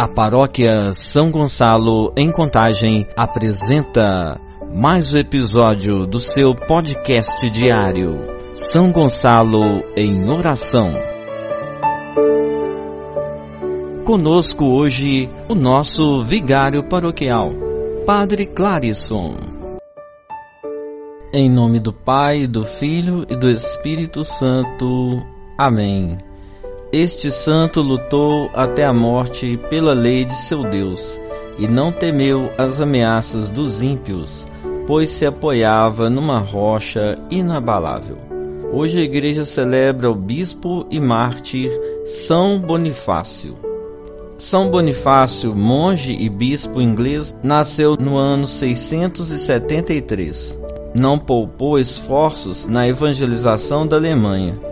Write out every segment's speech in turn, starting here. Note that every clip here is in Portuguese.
A paróquia São Gonçalo, em Contagem, apresenta mais um episódio do seu podcast diário, São Gonçalo em Oração. Conosco hoje o nosso vigário paroquial, Padre Clarisson. Em nome do Pai, do Filho e do Espírito Santo. Amém. Este santo lutou até a morte pela lei de seu Deus e não temeu as ameaças dos ímpios, pois se apoiava numa rocha inabalável. Hoje a igreja celebra o bispo e mártir São Bonifácio. São Bonifácio, monge e bispo inglês, nasceu no ano 673. Não poupou esforços na evangelização da Alemanha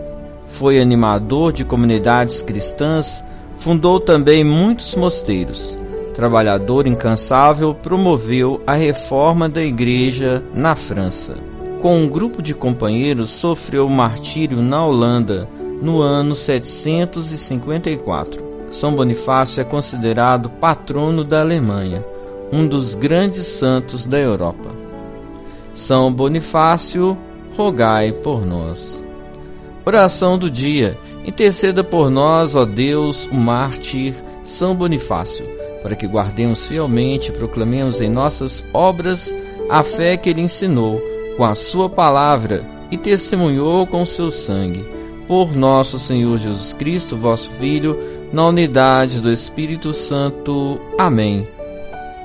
foi animador de comunidades cristãs, fundou também muitos mosteiros. Trabalhador incansável, promoveu a reforma da igreja na França. Com um grupo de companheiros, sofreu martírio na Holanda no ano 754. São Bonifácio é considerado patrono da Alemanha, um dos grandes santos da Europa. São Bonifácio, rogai por nós. Oração do dia. Interceda por nós, ó Deus, o mártir São Bonifácio, para que guardemos fielmente e proclamemos em nossas obras a fé que ele ensinou com a sua palavra e testemunhou com seu sangue. Por nosso Senhor Jesus Cristo, vosso Filho, na unidade do Espírito Santo. Amém.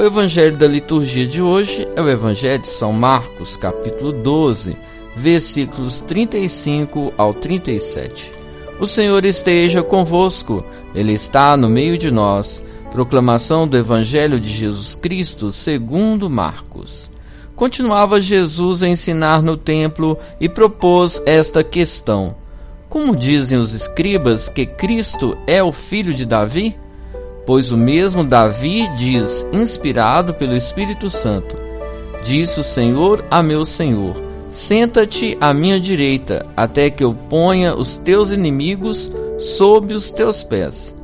O evangelho da liturgia de hoje é o evangelho de São Marcos, capítulo 12 versículos 35 ao 37. O Senhor esteja convosco, Ele está no meio de nós. Proclamação do Evangelho de Jesus Cristo segundo Marcos. Continuava Jesus a ensinar no templo e propôs esta questão: Como dizem os escribas que Cristo é o filho de Davi? Pois o mesmo Davi diz, inspirado pelo Espírito Santo: Disse o Senhor a meu Senhor: Senta-te à minha direita, até que eu ponha os teus inimigos sob os teus pés.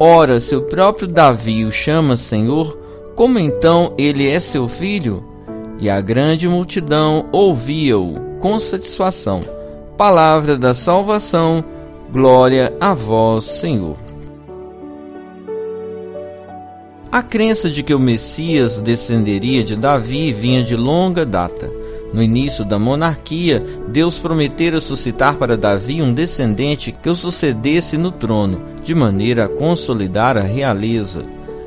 Ora, se o próprio Davi o chama Senhor, como então ele é seu filho? E a grande multidão ouvia-o com satisfação. Palavra da salvação, glória a vós, Senhor. A crença de que o Messias descenderia de Davi vinha de longa data. No início da monarquia, Deus prometera suscitar para Davi um descendente que o sucedesse no trono, de maneira a consolidar a realeza.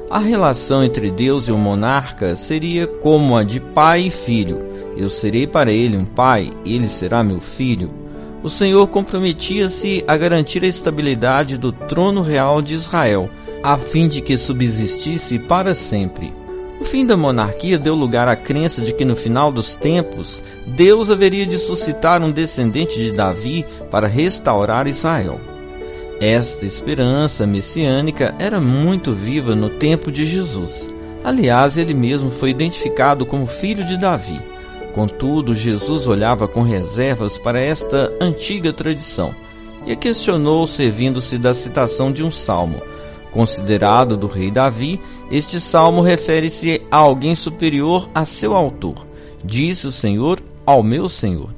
A relação entre Deus e o monarca seria como a de pai e filho. Eu serei para ele um pai, ele será meu filho. O Senhor comprometia-se a garantir a estabilidade do trono real de Israel, a fim de que subsistisse para sempre. O fim da monarquia deu lugar à crença de que no final dos tempos Deus haveria de suscitar um descendente de Davi para restaurar Israel. Esta esperança messiânica era muito viva no tempo de Jesus. Aliás, ele mesmo foi identificado como filho de Davi. Contudo, Jesus olhava com reservas para esta antiga tradição e a questionou servindo-se da citação de um salmo, Considerado do rei Davi, este salmo refere-se a alguém superior a seu autor. Disse o Senhor ao meu Senhor.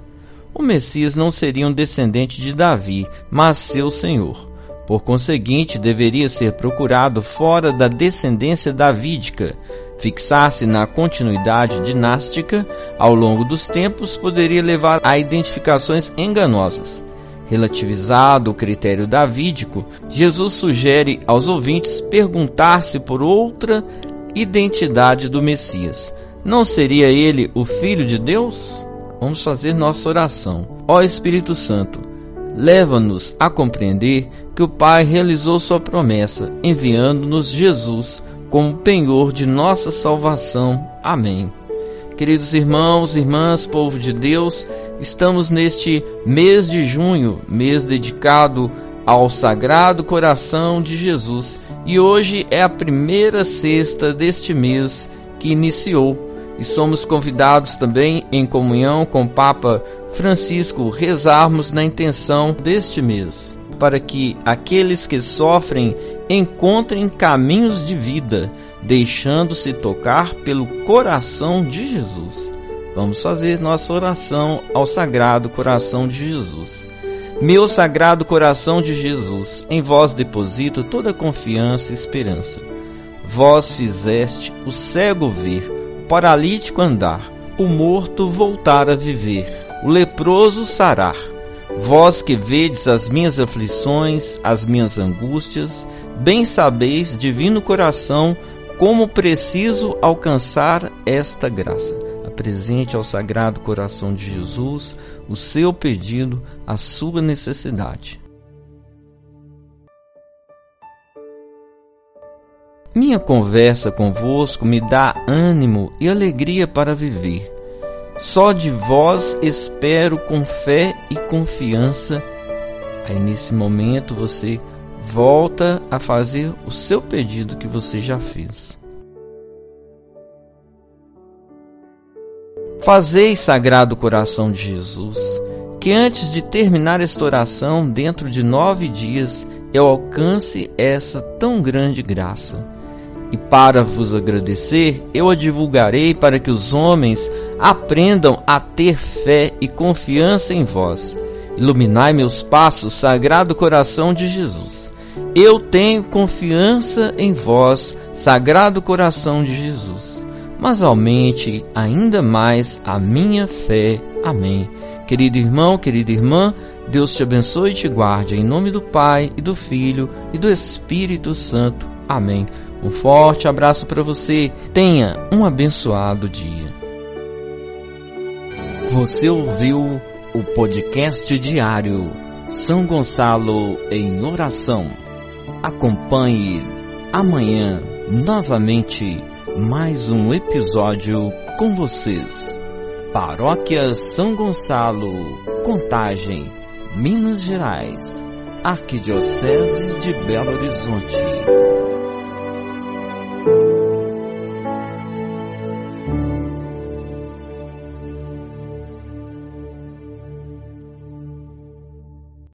O Messias não seria um descendente de Davi, mas seu Senhor. Por conseguinte, deveria ser procurado fora da descendência davídica. Fixar-se na continuidade dinástica ao longo dos tempos poderia levar a identificações enganosas. Relativizado o critério davídico, Jesus sugere aos ouvintes perguntar-se por outra identidade do Messias. Não seria ele o Filho de Deus? Vamos fazer nossa oração. Ó Espírito Santo, leva-nos a compreender que o Pai realizou sua promessa, enviando-nos Jesus como penhor de nossa salvação. Amém. Queridos irmãos, irmãs, povo de Deus, Estamos neste mês de junho, mês dedicado ao Sagrado Coração de Jesus, e hoje é a primeira sexta deste mês que iniciou. E somos convidados também, em comunhão com o Papa Francisco, rezarmos na intenção deste mês, para que aqueles que sofrem encontrem caminhos de vida, deixando-se tocar pelo coração de Jesus. Vamos fazer nossa oração ao Sagrado Coração de Jesus. Meu Sagrado Coração de Jesus, em vós deposito toda confiança e esperança. Vós fizeste o cego ver, o paralítico andar, o morto voltar a viver, o leproso sarar. Vós que vedes as minhas aflições, as minhas angústias, bem sabeis, divino coração, como preciso alcançar esta graça. Apresente ao Sagrado Coração de Jesus o seu pedido, a sua necessidade. Minha conversa convosco me dá ânimo e alegria para viver. Só de vós espero com fé e confiança. Aí nesse momento você volta a fazer o seu pedido que você já fez. Fazei, Sagrado Coração de Jesus, que antes de terminar esta oração, dentro de nove dias, eu alcance essa tão grande graça e para vos agradecer, eu a divulgarei para que os homens aprendam a ter fé e confiança em vós. Iluminai meus passos, Sagrado Coração de Jesus. Eu tenho confiança em vós, Sagrado Coração de Jesus. Mas aumente ainda mais a minha fé. Amém. Querido irmão, querida irmã, Deus te abençoe e te guarde, em nome do Pai, e do Filho, e do Espírito Santo. Amém. Um forte abraço para você. Tenha um abençoado dia. Você ouviu o podcast diário São Gonçalo em Oração. Acompanhe amanhã novamente mais um episódio com vocês. Paróquia São Gonçalo, Contagem, Minas Gerais, Arquidiocese de Belo Horizonte.